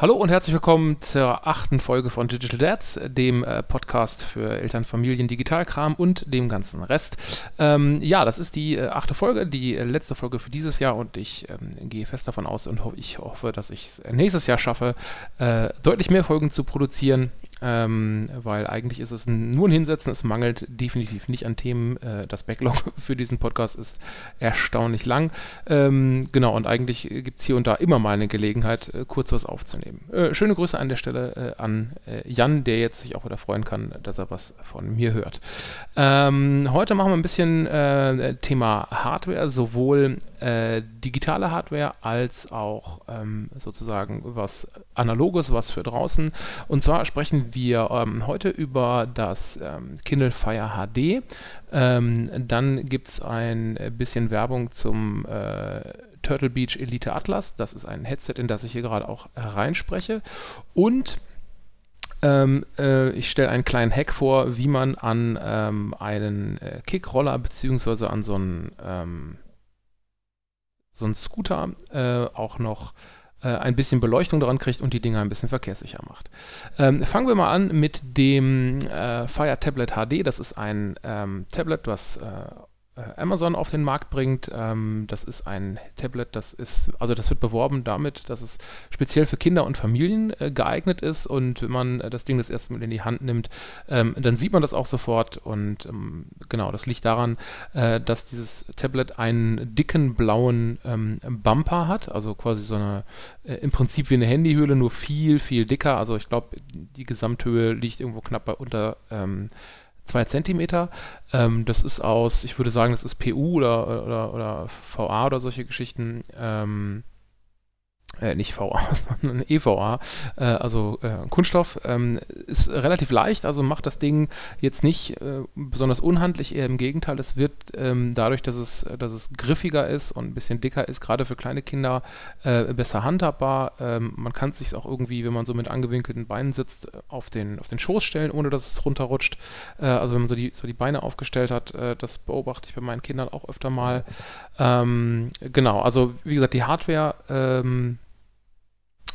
Hallo und herzlich willkommen zur achten Folge von Digital Dads, dem äh, Podcast für Eltern, Familien, Digitalkram und dem ganzen Rest. Ähm, ja, das ist die äh, achte Folge, die äh, letzte Folge für dieses Jahr und ich ähm, gehe fest davon aus und ho ich hoffe, dass ich es nächstes Jahr schaffe, deutlich mehr Folgen zu produzieren ähm, weil eigentlich ist es nur ein Hinsetzen, es mangelt definitiv nicht an Themen. Äh, das Backlog für diesen Podcast ist erstaunlich lang. Ähm, genau, und eigentlich gibt es hier und da immer mal eine Gelegenheit, äh, kurz was aufzunehmen. Äh, schöne Grüße an der Stelle äh, an äh, Jan, der jetzt sich auch wieder freuen kann, dass er was von mir hört. Ähm, heute machen wir ein bisschen äh, Thema Hardware, sowohl digitale Hardware als auch ähm, sozusagen was Analoges, was für draußen. Und zwar sprechen wir ähm, heute über das ähm, Kindle Fire HD. Ähm, dann gibt es ein bisschen Werbung zum äh, Turtle Beach Elite Atlas. Das ist ein Headset, in das ich hier gerade auch reinspreche. Und ähm, äh, ich stelle einen kleinen Hack vor, wie man an ähm, einen äh, Kickroller bzw. an so einen, ähm, so Scooter äh, auch noch ein bisschen Beleuchtung daran kriegt und die Dinger ein bisschen verkehrssicher macht. Ähm, fangen wir mal an mit dem äh, Fire Tablet HD. Das ist ein ähm, Tablet, was äh, äh, Amazon auf den Markt bringt. Ähm, das ist ein Tablet, das ist, also das wird beworben damit, dass es speziell für Kinder und Familien äh, geeignet ist. Und wenn man äh, das Ding das erste Mal in die Hand nimmt, ähm, dann sieht man das auch sofort. Und ähm, genau, das liegt daran, äh, dass dieses Tablet einen dicken blauen Bumper hat, also quasi so eine, äh, im Prinzip wie eine Handyhülle, nur viel, viel dicker. Also ich glaube, die Gesamthöhe liegt irgendwo knapp bei unter ähm, zwei Zentimeter. Ähm, das ist aus, ich würde sagen, das ist PU oder, oder, oder VA oder solche Geschichten. Ähm, äh, nicht VA, sondern EVA, äh, also äh, Kunststoff, ähm, ist relativ leicht, also macht das Ding jetzt nicht äh, besonders unhandlich, eher im Gegenteil, es wird ähm, dadurch, dass es, dass es griffiger ist und ein bisschen dicker ist, gerade für kleine Kinder äh, besser handhabbar. Ähm, man kann es sich auch irgendwie, wenn man so mit angewinkelten Beinen sitzt, auf den, auf den Schoß stellen, ohne dass es runterrutscht. Äh, also wenn man so die, so die Beine aufgestellt hat, das beobachte ich bei meinen Kindern auch öfter mal. Ähm, genau, also wie gesagt, die Hardware ähm,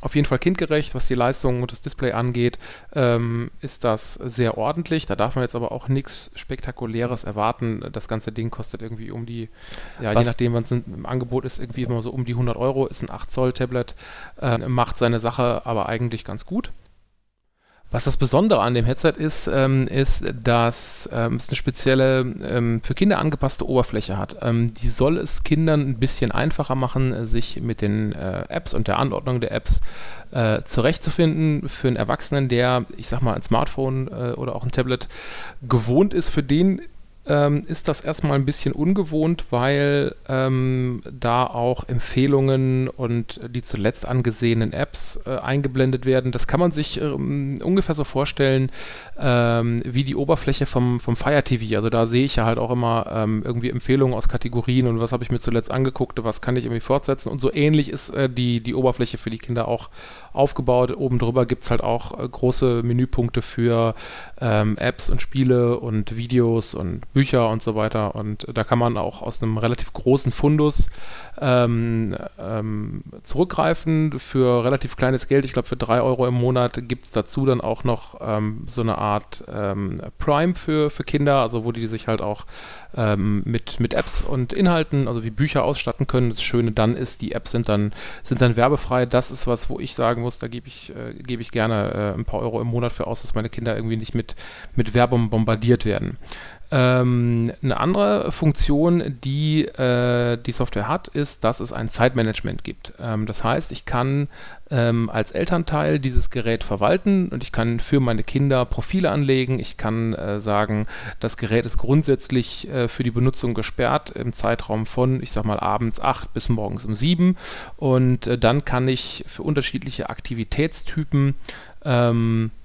auf jeden Fall kindgerecht, was die Leistung und das Display angeht, ähm, ist das sehr ordentlich. Da darf man jetzt aber auch nichts Spektakuläres erwarten. Das ganze Ding kostet irgendwie um die, ja, was? je nachdem, wann es im Angebot ist, irgendwie immer so um die 100 Euro. Ist ein 8 Zoll Tablet, äh, macht seine Sache aber eigentlich ganz gut. Was das Besondere an dem Headset ist, ähm, ist, dass ähm, es eine spezielle ähm, für Kinder angepasste Oberfläche hat. Ähm, die soll es Kindern ein bisschen einfacher machen, sich mit den äh, Apps und der Anordnung der Apps äh, zurechtzufinden. Für einen Erwachsenen, der, ich sag mal, ein Smartphone äh, oder auch ein Tablet gewohnt ist, für den ähm, ist das erstmal ein bisschen ungewohnt, weil ähm, da auch Empfehlungen und die zuletzt angesehenen Apps äh, eingeblendet werden. Das kann man sich ähm, ungefähr so vorstellen ähm, wie die Oberfläche vom, vom Fire TV. Also da sehe ich ja halt auch immer ähm, irgendwie Empfehlungen aus Kategorien und was habe ich mir zuletzt angeguckt, was kann ich irgendwie fortsetzen. Und so ähnlich ist äh, die, die Oberfläche für die Kinder auch aufgebaut. Oben drüber gibt es halt auch äh, große Menüpunkte für ähm, Apps und Spiele und Videos und Bücher und so weiter. Und da kann man auch aus einem relativ großen Fundus ähm, ähm, zurückgreifen für relativ kleines Geld. Ich glaube, für drei Euro im Monat gibt es dazu dann auch noch ähm, so eine Art ähm, Prime für, für Kinder, also wo die sich halt auch ähm, mit, mit Apps und Inhalten, also wie Bücher ausstatten können. Das Schöne dann ist, die Apps sind dann, sind dann werbefrei. Das ist was, wo ich sagen muss, da gebe ich, äh, gebe ich gerne äh, ein paar Euro im Monat für aus, dass meine Kinder irgendwie nicht mit, mit Werbung bombardiert werden. Ähm, eine andere Funktion, die äh, die Software hat, ist, dass es ein Zeitmanagement gibt. Ähm, das heißt, ich kann ähm, als Elternteil dieses Gerät verwalten und ich kann für meine Kinder Profile anlegen. Ich kann äh, sagen, das Gerät ist grundsätzlich äh, für die Benutzung gesperrt im Zeitraum von, ich sag mal, abends 8 bis morgens um 7. Und äh, dann kann ich für unterschiedliche Aktivitätstypen ähm, äh,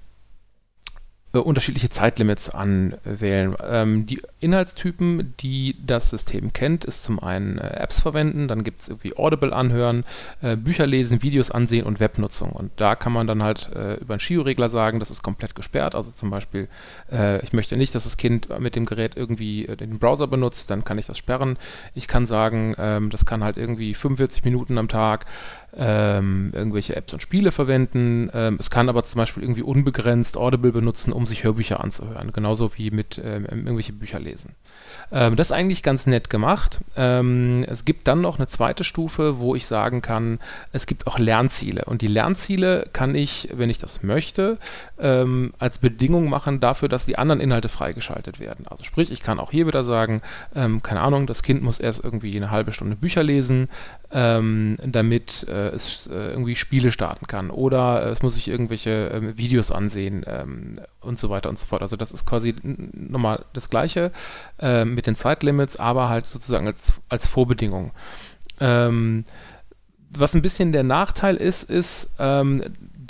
unterschiedliche Zeitlimits anwählen. Ähm, die Inhaltstypen, die das System kennt, ist zum einen äh, Apps verwenden, dann gibt es irgendwie Audible anhören, äh, Bücher lesen, Videos ansehen und Webnutzung. Und da kann man dann halt äh, über einen Shio-Regler sagen, das ist komplett gesperrt. Also zum Beispiel, äh, ich möchte nicht, dass das Kind mit dem Gerät irgendwie äh, den Browser benutzt, dann kann ich das sperren. Ich kann sagen, ähm, das kann halt irgendwie 45 Minuten am Tag ähm, irgendwelche Apps und Spiele verwenden. Ähm, es kann aber zum Beispiel irgendwie unbegrenzt Audible benutzen, um sich Hörbücher anzuhören, genauso wie mit ähm, irgendwelche Bücher lesen. Ähm, das ist eigentlich ganz nett gemacht. Ähm, es gibt dann noch eine zweite Stufe, wo ich sagen kann, es gibt auch Lernziele. Und die Lernziele kann ich, wenn ich das möchte, ähm, als Bedingung machen dafür, dass die anderen Inhalte freigeschaltet werden. Also sprich, ich kann auch hier wieder sagen, keine Ahnung, das Kind muss erst irgendwie eine halbe Stunde Bücher lesen, damit äh, es äh, irgendwie Spiele starten kann. Oder es muss sich irgendwelche Videos ansehen und so weiter und so fort. Also das ist quasi nochmal das Gleiche äh, mit den Zeitlimits, aber halt sozusagen als, als Vorbedingung. Ähm, was ein bisschen der Nachteil ist, ist, ähm,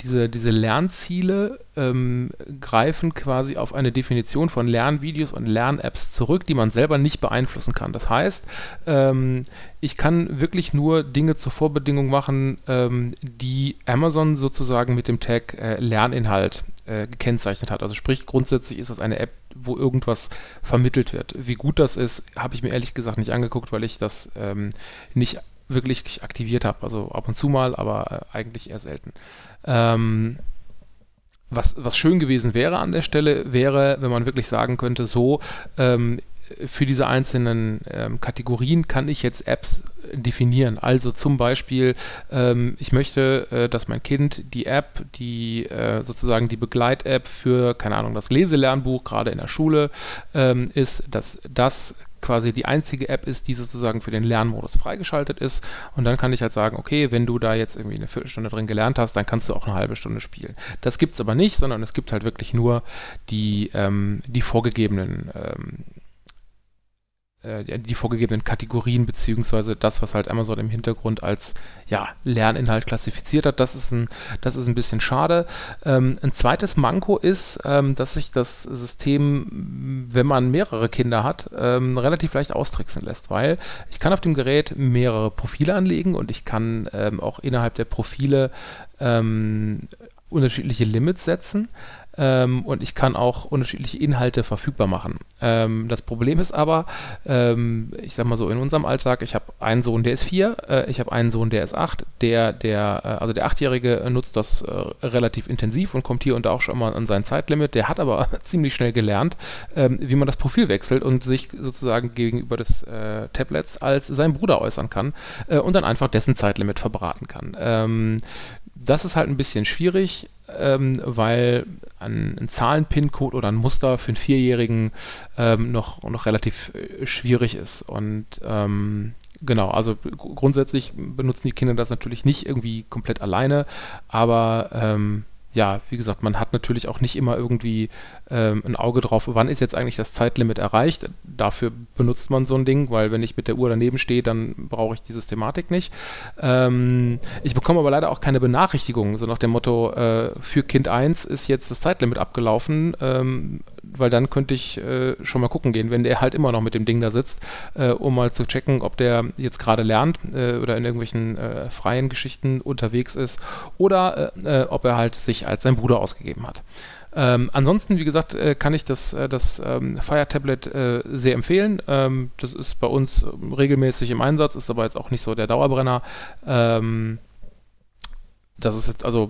diese, diese Lernziele ähm, greifen quasi auf eine Definition von Lernvideos und Lern-Apps zurück, die man selber nicht beeinflussen kann. Das heißt, ähm, ich kann wirklich nur Dinge zur Vorbedingung machen, ähm, die Amazon sozusagen mit dem Tag äh, Lerninhalt äh, gekennzeichnet hat. Also sprich, grundsätzlich ist das eine App, wo irgendwas vermittelt wird. Wie gut das ist, habe ich mir ehrlich gesagt nicht angeguckt, weil ich das ähm, nicht wirklich aktiviert habe. Also ab und zu mal, aber äh, eigentlich eher selten. Ähm, was, was schön gewesen wäre an der Stelle, wäre, wenn man wirklich sagen könnte, so, ähm, für diese einzelnen ähm, Kategorien kann ich jetzt Apps definieren. Also zum Beispiel, ähm, ich möchte, äh, dass mein Kind die App, die äh, sozusagen die Begleit-App für, keine Ahnung, das Leselernbuch gerade in der Schule ähm, ist, dass das quasi die einzige App ist, die sozusagen für den Lernmodus freigeschaltet ist. Und dann kann ich halt sagen, okay, wenn du da jetzt irgendwie eine Viertelstunde drin gelernt hast, dann kannst du auch eine halbe Stunde spielen. Das gibt es aber nicht, sondern es gibt halt wirklich nur die, ähm, die vorgegebenen ähm, äh, die vorgegebenen Kategorien beziehungsweise das, was halt Amazon im Hintergrund als ja, Lerninhalt klassifiziert hat. Das ist ein, das ist ein bisschen schade. Ähm, ein zweites Manko ist, ähm, dass sich das System, wenn man mehrere Kinder hat, ähm, relativ leicht austricksen lässt, weil ich kann auf dem Gerät mehrere Profile anlegen und ich kann ähm, auch innerhalb der Profile ähm, unterschiedliche Limits setzen ähm, und ich kann auch unterschiedliche Inhalte verfügbar machen. Ähm, das Problem ist aber, ähm, ich sag mal so, in unserem Alltag, ich habe einen Sohn, der ist vier, äh, ich habe einen Sohn, der ist acht, der, der, äh, also der Achtjährige nutzt das äh, relativ intensiv und kommt hier und da auch schon mal an sein Zeitlimit. Der hat aber ziemlich schnell gelernt, ähm, wie man das Profil wechselt und sich sozusagen gegenüber des äh, Tablets als sein Bruder äußern kann äh, und dann einfach dessen Zeitlimit verbraten kann. Ähm, das ist halt ein bisschen schwierig, ähm, weil ein, ein Zahlen-PIN-Code oder ein Muster für einen Vierjährigen ähm, noch, noch relativ äh, schwierig ist. Und ähm, genau, also grundsätzlich benutzen die Kinder das natürlich nicht irgendwie komplett alleine, aber ähm, ja, wie gesagt, man hat natürlich auch nicht immer irgendwie ähm, ein Auge drauf, wann ist jetzt eigentlich das Zeitlimit erreicht. Dafür benutzt man so ein Ding, weil wenn ich mit der Uhr daneben stehe, dann brauche ich die Systematik nicht. Ähm, ich bekomme aber leider auch keine Benachrichtigung, so nach dem Motto, äh, für Kind 1 ist jetzt das Zeitlimit abgelaufen, ähm, weil dann könnte ich äh, schon mal gucken gehen, wenn der halt immer noch mit dem Ding da sitzt, äh, um mal zu checken, ob der jetzt gerade lernt äh, oder in irgendwelchen äh, freien Geschichten unterwegs ist oder äh, ob er halt sich als sein Bruder ausgegeben hat. Ähm, ansonsten, wie gesagt, äh, kann ich das, äh, das ähm, Fire Tablet äh, sehr empfehlen. Ähm, das ist bei uns ähm, regelmäßig im Einsatz, ist aber jetzt auch nicht so der Dauerbrenner. Ähm, das ist jetzt, also,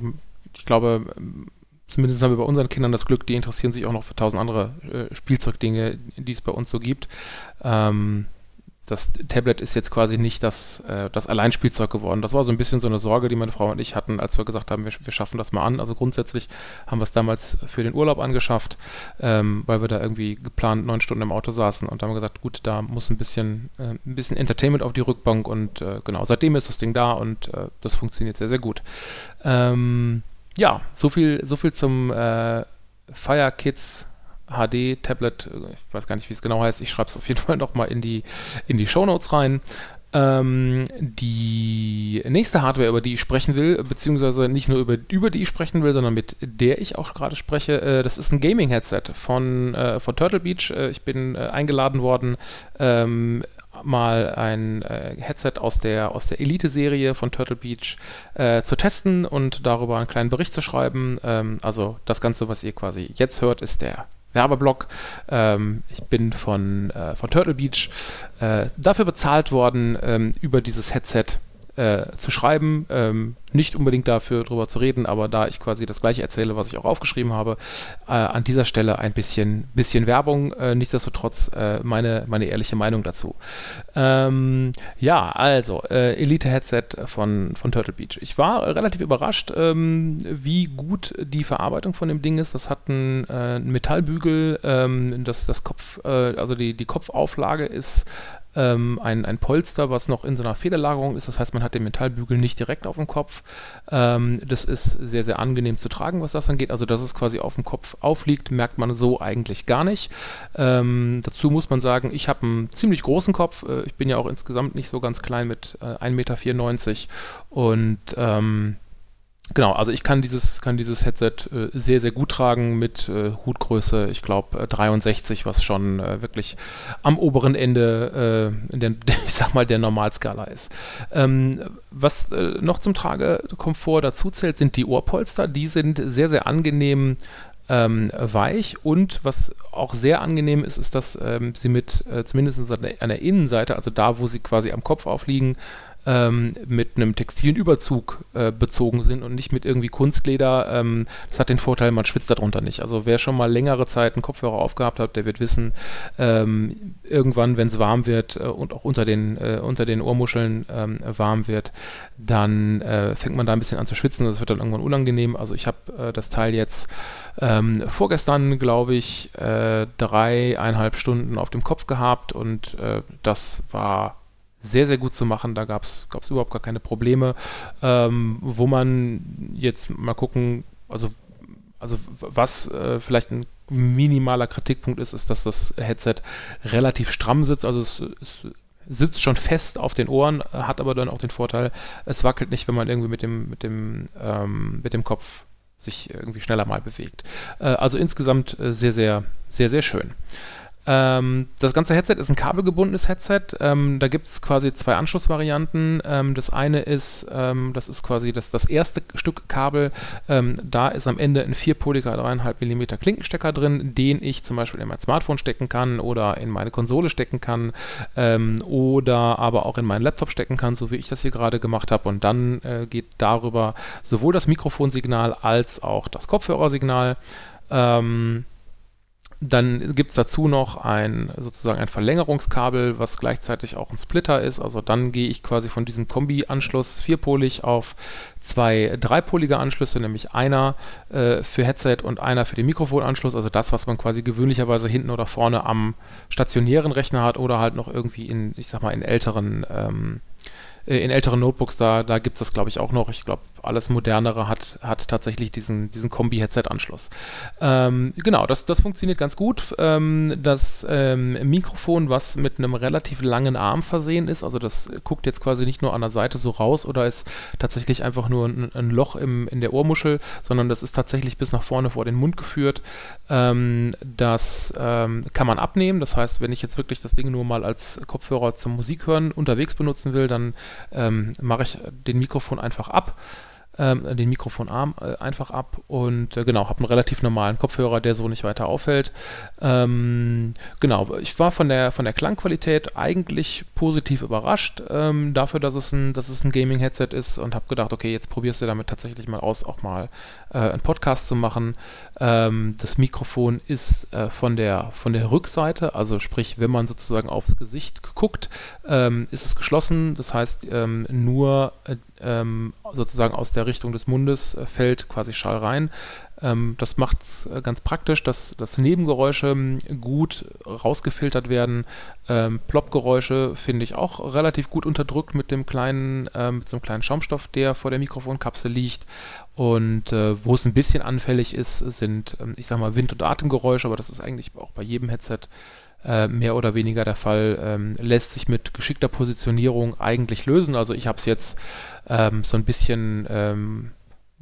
ich glaube, zumindest haben wir bei unseren Kindern das Glück, die interessieren sich auch noch für tausend andere äh, Spielzeugdinge, die es bei uns so gibt. Ähm, das Tablet ist jetzt quasi nicht das, äh, das Alleinspielzeug geworden. Das war so ein bisschen so eine Sorge, die meine Frau und ich hatten, als wir gesagt haben, wir, wir schaffen das mal an. Also grundsätzlich haben wir es damals für den Urlaub angeschafft, ähm, weil wir da irgendwie geplant neun Stunden im Auto saßen und haben gesagt, gut, da muss ein bisschen, äh, ein bisschen Entertainment auf die Rückbank und äh, genau, seitdem ist das Ding da und äh, das funktioniert sehr, sehr gut. Ähm, ja, so viel, so viel zum äh, Fire Kids HD-Tablet, ich weiß gar nicht, wie es genau heißt, ich schreibe es auf jeden Fall nochmal in die, in die Shownotes rein. Ähm, die nächste Hardware, über die ich sprechen will, beziehungsweise nicht nur über, über die ich sprechen will, sondern mit der ich auch gerade spreche, äh, das ist ein Gaming-Headset von, äh, von Turtle Beach. Äh, ich bin äh, eingeladen worden, ähm, mal ein äh, Headset aus der, aus der Elite-Serie von Turtle Beach äh, zu testen und darüber einen kleinen Bericht zu schreiben. Ähm, also das Ganze, was ihr quasi jetzt hört, ist der Werbeblock. Ähm, ich bin von, äh, von Turtle Beach äh, dafür bezahlt worden, ähm, über dieses Headset äh, zu schreiben. Ähm, nicht unbedingt dafür drüber zu reden, aber da ich quasi das gleiche erzähle, was ich auch aufgeschrieben habe, äh, an dieser Stelle ein bisschen, bisschen Werbung, äh, nichtsdestotrotz äh, meine, meine ehrliche Meinung dazu. Ähm, ja, also äh, Elite-Headset von, von Turtle Beach. Ich war relativ überrascht, ähm, wie gut die Verarbeitung von dem Ding ist. Das hat einen, äh, Metallbügel, ähm, das, das Kopf, äh, also die, die Kopfauflage ist ähm, ein, ein Polster, was noch in so einer Federlagerung ist. Das heißt, man hat den Metallbügel nicht direkt auf dem Kopf. Ähm, das ist sehr, sehr angenehm zu tragen, was das angeht. Also, dass es quasi auf dem Kopf aufliegt, merkt man so eigentlich gar nicht. Ähm, dazu muss man sagen, ich habe einen ziemlich großen Kopf. Äh, ich bin ja auch insgesamt nicht so ganz klein mit äh, 1,94 Meter und ähm, Genau, also ich kann dieses, kann dieses Headset äh, sehr, sehr gut tragen mit äh, Hutgröße, ich glaube äh, 63, was schon äh, wirklich am oberen Ende, äh, der, ich sag mal, der Normalskala ist. Ähm, was äh, noch zum Tragekomfort dazu zählt, sind die Ohrpolster. Die sind sehr, sehr angenehm ähm, weich und was auch sehr angenehm ist, ist, dass ähm, sie mit zumindest an der, an der Innenseite, also da, wo sie quasi am Kopf aufliegen, ähm, mit einem textilen Überzug äh, bezogen sind und nicht mit irgendwie Kunstleder. Ähm, das hat den Vorteil, man schwitzt darunter nicht. Also wer schon mal längere Zeit einen Kopfhörer aufgehabt hat, der wird wissen, ähm, irgendwann, wenn es warm wird äh, und auch unter den, äh, unter den Ohrmuscheln ähm, warm wird, dann äh, fängt man da ein bisschen an zu schwitzen und das wird dann irgendwann unangenehm. Also ich habe äh, das Teil jetzt ähm, vorgestern, glaube ich, äh, dreieinhalb Stunden auf dem Kopf gehabt und das war sehr, sehr gut zu machen. Da gab es überhaupt gar keine Probleme. Ähm, wo man jetzt mal gucken, also, also was äh, vielleicht ein minimaler Kritikpunkt ist, ist, dass das Headset relativ stramm sitzt. Also es, es sitzt schon fest auf den Ohren, hat aber dann auch den Vorteil, es wackelt nicht, wenn man irgendwie mit dem, mit dem, ähm, mit dem Kopf sich irgendwie schneller mal bewegt. Äh, also insgesamt äh, sehr, sehr, sehr, sehr schön. Ähm, das ganze Headset ist ein kabelgebundenes Headset. Ähm, da gibt es quasi zwei Anschlussvarianten. Ähm, das eine ist, ähm, das ist quasi das, das erste Stück Kabel. Ähm, da ist am Ende ein vierpoliger 3,5 mm Klinkenstecker drin, den ich zum Beispiel in mein Smartphone stecken kann oder in meine Konsole stecken kann ähm, oder aber auch in meinen Laptop stecken kann, so wie ich das hier gerade gemacht habe. Und dann äh, geht darüber sowohl das Mikrofonsignal als auch das Kopfhörersignal. Ähm, dann gibt es dazu noch ein sozusagen ein Verlängerungskabel, was gleichzeitig auch ein Splitter ist. Also dann gehe ich quasi von diesem Kombi-Anschluss vierpolig auf zwei dreipolige Anschlüsse, nämlich einer äh, für Headset und einer für den Mikrofonanschluss. Also das, was man quasi gewöhnlicherweise hinten oder vorne am stationären Rechner hat oder halt noch irgendwie in, ich sag mal, in älteren ähm, äh, in älteren Notebooks, da, da gibt es das, glaube ich, auch noch. Ich glaube, alles modernere hat, hat tatsächlich diesen, diesen Kombi-Headset-Anschluss. Ähm, genau, das, das funktioniert ganz gut. Ähm, das ähm, Mikrofon, was mit einem relativ langen Arm versehen ist, also das guckt jetzt quasi nicht nur an der Seite so raus oder ist tatsächlich einfach nur ein, ein Loch im, in der Ohrmuschel, sondern das ist tatsächlich bis nach vorne vor den Mund geführt. Ähm, das ähm, kann man abnehmen. Das heißt, wenn ich jetzt wirklich das Ding nur mal als Kopfhörer zum Musikhören unterwegs benutzen will, dann ähm, mache ich den Mikrofon einfach ab ähm, den Mikrofonarm äh, einfach ab und äh, genau, habe einen relativ normalen Kopfhörer, der so nicht weiter auffällt. Ähm, genau, ich war von der, von der Klangqualität eigentlich positiv überrascht, ähm, dafür, dass es ein, ein Gaming-Headset ist und habe gedacht, okay, jetzt probierst du damit tatsächlich mal aus, auch mal äh, einen Podcast zu machen. Ähm, das Mikrofon ist äh, von, der, von der Rückseite, also sprich, wenn man sozusagen aufs Gesicht guckt, ähm, ist es geschlossen. Das heißt, ähm, nur äh, ähm, sozusagen aus der Richtung des Mundes äh, fällt quasi Schall rein. Ähm, das macht es äh, ganz praktisch, dass, dass Nebengeräusche ähm, gut rausgefiltert werden. Ähm, Plop-Geräusche finde ich auch relativ gut unterdrückt mit dem kleinen, äh, mit so einem kleinen Schaumstoff, der vor der Mikrofonkapsel liegt. Und äh, wo es ein bisschen anfällig ist, sind, ähm, ich sag mal, Wind- und Atemgeräusche, aber das ist eigentlich auch bei jedem Headset äh, mehr oder weniger der Fall. Ähm, lässt sich mit geschickter Positionierung eigentlich lösen. Also ich habe es jetzt ähm, so ein bisschen ähm,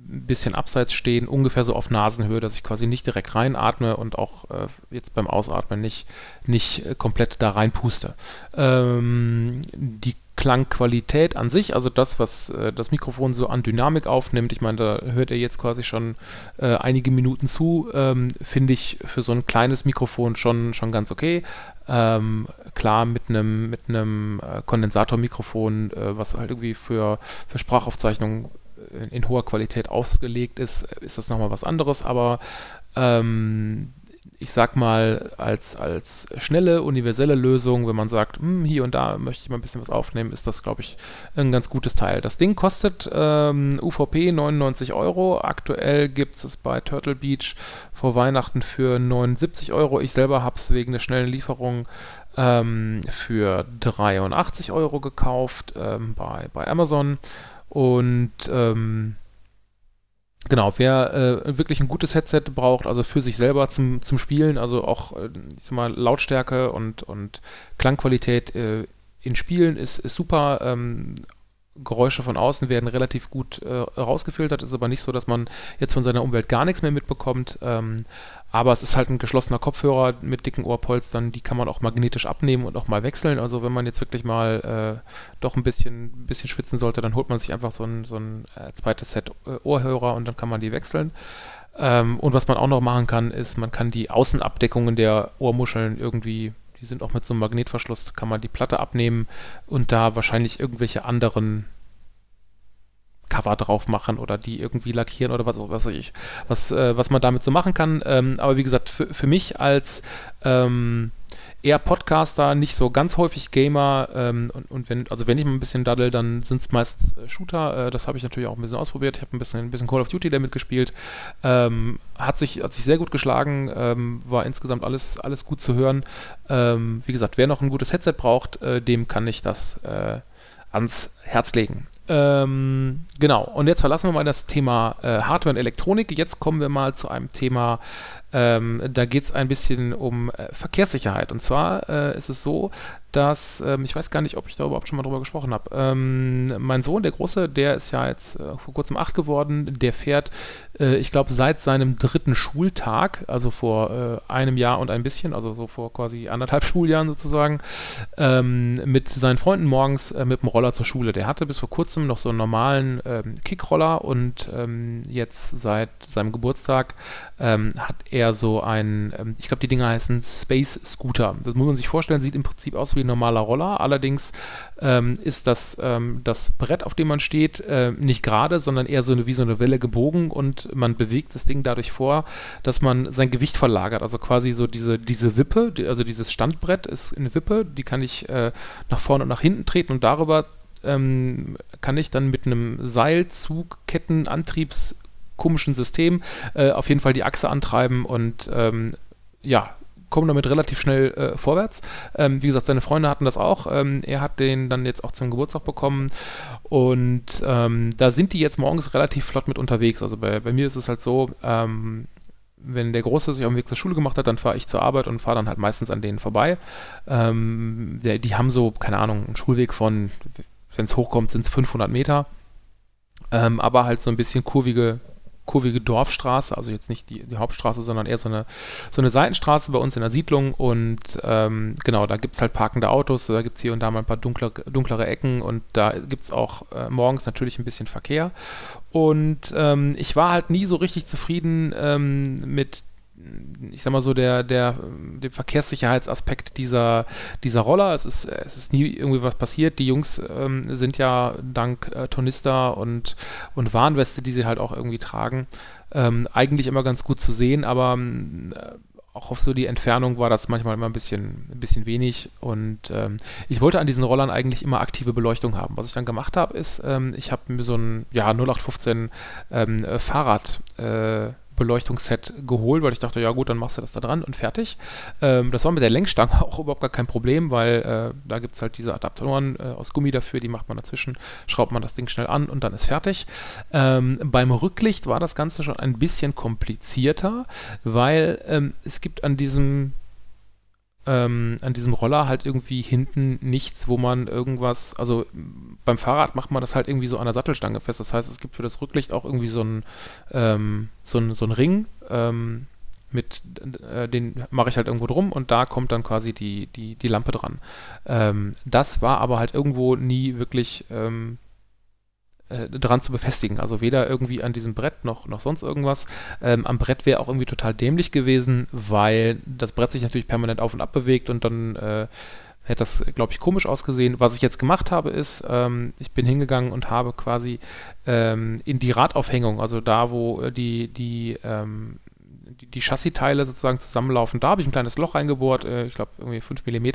ein bisschen abseits stehen, ungefähr so auf Nasenhöhe, dass ich quasi nicht direkt reinatme und auch äh, jetzt beim Ausatmen nicht, nicht äh, komplett da reinpuste. Ähm, die Klangqualität an sich, also das, was äh, das Mikrofon so an Dynamik aufnimmt, ich meine, da hört ihr jetzt quasi schon äh, einige Minuten zu, ähm, finde ich für so ein kleines Mikrofon schon, schon ganz okay. Ähm, klar, mit einem mit äh, Kondensatormikrofon, äh, was halt irgendwie für, für Sprachaufzeichnungen in, in, hoher Qualität ausgelegt ist, ist das nochmal was anderes, aber ähm, ich sag mal, als, als schnelle, universelle Lösung, wenn man sagt, hm, hier und da möchte ich mal ein bisschen was aufnehmen, ist das, glaube ich, ein ganz gutes Teil. Das Ding kostet ähm, UVP 99 Euro. Aktuell gibt es es bei Turtle Beach vor Weihnachten für 79 Euro. Ich selber habe es wegen der schnellen Lieferung ähm, für 83 Euro gekauft ähm, bei, bei Amazon. Und ähm, Genau, wer äh, wirklich ein gutes Headset braucht, also für sich selber zum, zum Spielen, also auch äh, ich sag mal, Lautstärke und, und Klangqualität äh, in Spielen ist, ist super. Ähm, Geräusche von außen werden relativ gut äh, rausgefiltert. Ist aber nicht so, dass man jetzt von seiner Umwelt gar nichts mehr mitbekommt. Ähm, aber es ist halt ein geschlossener Kopfhörer mit dicken Ohrpolstern, die kann man auch magnetisch abnehmen und auch mal wechseln. Also wenn man jetzt wirklich mal äh, doch ein bisschen, bisschen schwitzen sollte, dann holt man sich einfach so ein, so ein äh, zweites Set äh, Ohrhörer und dann kann man die wechseln. Ähm, und was man auch noch machen kann, ist, man kann die Außenabdeckungen der Ohrmuscheln irgendwie, die sind auch mit so einem Magnetverschluss, kann man die Platte abnehmen und da wahrscheinlich irgendwelche anderen Cover drauf machen oder die irgendwie lackieren oder was, was weiß ich, was, äh, was man damit so machen kann. Ähm, aber wie gesagt, für, mich als ähm, eher Podcaster, nicht so ganz häufig Gamer ähm, und, und, wenn, also wenn ich mal ein bisschen daddel, dann sind es meistens äh, Shooter. Äh, das habe ich natürlich auch ein bisschen ausprobiert. Ich habe ein bisschen, ein bisschen Call of Duty damit gespielt. Ähm, hat, sich, hat sich sehr gut geschlagen, ähm, war insgesamt alles, alles gut zu hören. Ähm, wie gesagt, wer noch ein gutes Headset braucht, äh, dem kann ich das äh, ans Herz legen. Ähm, genau, und jetzt verlassen wir mal das Thema äh, Hardware und Elektronik. Jetzt kommen wir mal zu einem Thema, ähm, da geht es ein bisschen um äh, Verkehrssicherheit. Und zwar äh, ist es so, dass, ähm, ich weiß gar nicht, ob ich da überhaupt schon mal drüber gesprochen habe. Ähm, mein Sohn, der Große, der ist ja jetzt äh, vor kurzem acht geworden, der fährt, äh, ich glaube, seit seinem dritten Schultag, also vor äh, einem Jahr und ein bisschen, also so vor quasi anderthalb Schuljahren sozusagen, ähm, mit seinen Freunden morgens äh, mit dem Roller zur Schule. Der hatte bis vor kurzem noch so einen normalen ähm, Kickroller und ähm, jetzt seit seinem Geburtstag ähm, hat er so einen, ähm, ich glaube, die Dinger heißen Space Scooter. Das muss man sich vorstellen, sieht im Prinzip aus wie ein normaler Roller. Allerdings ähm, ist das, ähm, das Brett, auf dem man steht, äh, nicht gerade, sondern eher so eine, wie so eine Welle gebogen und man bewegt das Ding dadurch vor, dass man sein Gewicht verlagert. Also quasi so diese, diese Wippe, die, also dieses Standbrett ist eine Wippe, die kann ich äh, nach vorne und nach hinten treten und darüber ähm, kann ich dann mit einem Seilzug, Kettenantriebs komischen System äh, auf jeden Fall die Achse antreiben und ähm, ja, kommen damit relativ schnell äh, vorwärts. Ähm, wie gesagt, seine Freunde hatten das auch. Ähm, er hat den dann jetzt auch zum Geburtstag bekommen und ähm, da sind die jetzt morgens relativ flott mit unterwegs. Also bei, bei mir ist es halt so, ähm, wenn der Große sich auf den Weg zur Schule gemacht hat, dann fahre ich zur Arbeit und fahre dann halt meistens an denen vorbei. Ähm, der, die haben so, keine Ahnung, einen Schulweg von, wenn es hochkommt, sind es 500 Meter. Ähm, aber halt so ein bisschen kurvige kurvige Dorfstraße, also jetzt nicht die, die Hauptstraße, sondern eher so eine, so eine Seitenstraße bei uns in der Siedlung. Und ähm, genau, da gibt es halt parkende Autos, da gibt es hier und da mal ein paar dunkler, dunklere Ecken und da gibt es auch äh, morgens natürlich ein bisschen Verkehr. Und ähm, ich war halt nie so richtig zufrieden ähm, mit ich sag mal so, der, der, dem Verkehrssicherheitsaspekt dieser, dieser Roller. Es ist, es ist nie irgendwie was passiert. Die Jungs ähm, sind ja dank äh, Tornister und, und Warnweste, die sie halt auch irgendwie tragen, ähm, eigentlich immer ganz gut zu sehen, aber äh, auch auf so die Entfernung war das manchmal immer ein bisschen, ein bisschen wenig. Und ähm, ich wollte an diesen Rollern eigentlich immer aktive Beleuchtung haben. Was ich dann gemacht habe, ist, ähm, ich habe mir so ein ja, 0815 ähm, Fahrrad äh, Beleuchtungsset geholt, weil ich dachte, ja gut, dann machst du das da dran und fertig. Ähm, das war mit der Lenkstange auch überhaupt gar kein Problem, weil äh, da gibt es halt diese Adaptoren äh, aus Gummi dafür, die macht man dazwischen, schraubt man das Ding schnell an und dann ist fertig. Ähm, beim Rücklicht war das Ganze schon ein bisschen komplizierter, weil ähm, es gibt an diesem ähm, an diesem Roller halt irgendwie hinten nichts, wo man irgendwas, also beim Fahrrad macht man das halt irgendwie so an der Sattelstange fest. Das heißt, es gibt für das Rücklicht auch irgendwie so einen ähm, so so ein Ring, ähm, mit äh, den mache ich halt irgendwo drum und da kommt dann quasi die, die, die Lampe dran. Ähm, das war aber halt irgendwo nie wirklich ähm, äh, dran zu befestigen. Also weder irgendwie an diesem Brett noch, noch sonst irgendwas. Ähm, am Brett wäre auch irgendwie total dämlich gewesen, weil das Brett sich natürlich permanent auf und ab bewegt und dann äh, hätte das, glaube ich, komisch ausgesehen. Was ich jetzt gemacht habe, ist, ähm, ich bin hingegangen und habe quasi ähm, in die Radaufhängung, also da, wo äh, die, die ähm, die, die Chassiteile sozusagen zusammenlaufen. Da habe ich ein kleines Loch reingebohrt, äh, ich glaube irgendwie 5 mm,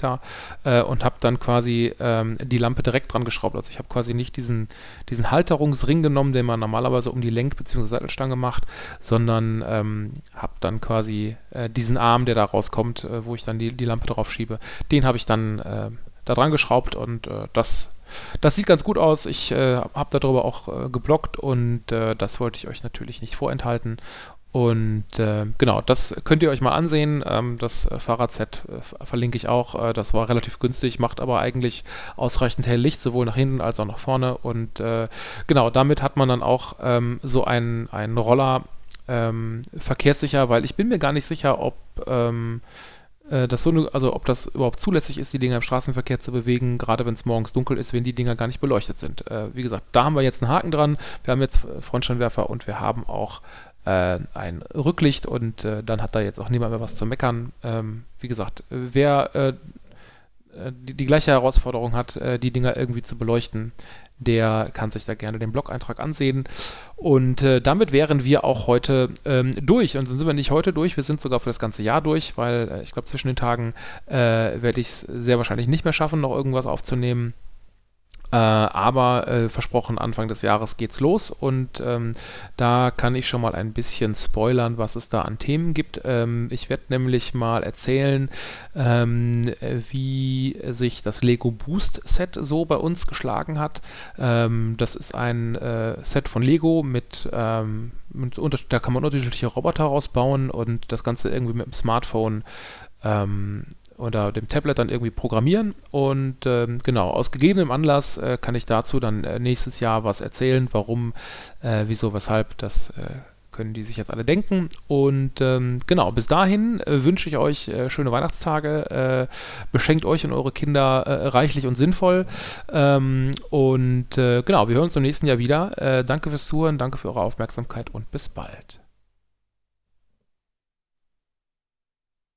äh, und habe dann quasi ähm, die Lampe direkt dran geschraubt. Also ich habe quasi nicht diesen, diesen Halterungsring genommen, den man normalerweise um die Lenk- bzw. Sattelstange macht, sondern ähm, habe dann quasi äh, diesen Arm, der da rauskommt, äh, wo ich dann die, die Lampe drauf schiebe, den habe ich dann äh, da dran geschraubt und äh, das das sieht ganz gut aus. Ich äh, habe darüber auch äh, geblockt und äh, das wollte ich euch natürlich nicht vorenthalten. Und äh, genau, das könnt ihr euch mal ansehen. Ähm, das äh, Fahrradset äh, verlinke ich auch. Äh, das war relativ günstig, macht aber eigentlich ausreichend hell Licht, sowohl nach hinten als auch nach vorne. Und äh, genau, damit hat man dann auch ähm, so einen, einen Roller ähm, verkehrssicher, weil ich bin mir gar nicht sicher, ob ähm, äh, das so also ob das überhaupt zulässig ist, die Dinger im Straßenverkehr zu bewegen, gerade wenn es morgens dunkel ist, wenn die Dinger gar nicht beleuchtet sind. wie gesagt, da haben wir jetzt einen Haken dran. Wir haben jetzt Frontscheinwerfer und wir haben auch äh, ein Rücklicht und äh, dann hat da jetzt auch niemand mehr was zu meckern. Ähm, wie gesagt, wer äh, äh die, die, gleiche Herausforderung hat, äh, die Dinger irgendwie zu beleuchten, der kann sich da gerne den Blog-Eintrag ansehen. Und äh, damit wären wir auch heute ähm, durch. Und dann sind wir nicht heute durch, wir sind sogar für das ganze Jahr durch, weil ich glaube, zwischen den Tagen werde ich es sehr wahrscheinlich nicht mehr schaffen, noch irgendwas aufzunehmen. Äh, aber äh, versprochen, Anfang des Jahres geht's los und ähm, da kann ich schon mal ein bisschen spoilern, was es da an Themen gibt. Ähm, ich werde nämlich mal erzählen, ähm, wie sich das Lego Boost Set so bei uns geschlagen hat. Ähm, das ist ein äh, Set von Lego mit ähm, da kann man unterschiedliche Roboter rausbauen und das Ganze irgendwie mit dem Smartphone ähm, oder dem Tablet dann irgendwie programmieren. Und ähm, genau, aus gegebenem Anlass äh, kann ich dazu dann äh, nächstes Jahr was erzählen, warum, äh, wieso, weshalb, das äh, können die sich jetzt alle denken. Und ähm, genau, bis dahin äh, wünsche ich euch äh, schöne Weihnachtstage. beschenkt euch und eure Kinder reichlich und sinnvoll. Ähm, und genau, wir hören uns im nächsten Jahr wieder. danke fürs Zuhören, danke für eure Aufmerksamkeit und bis bald.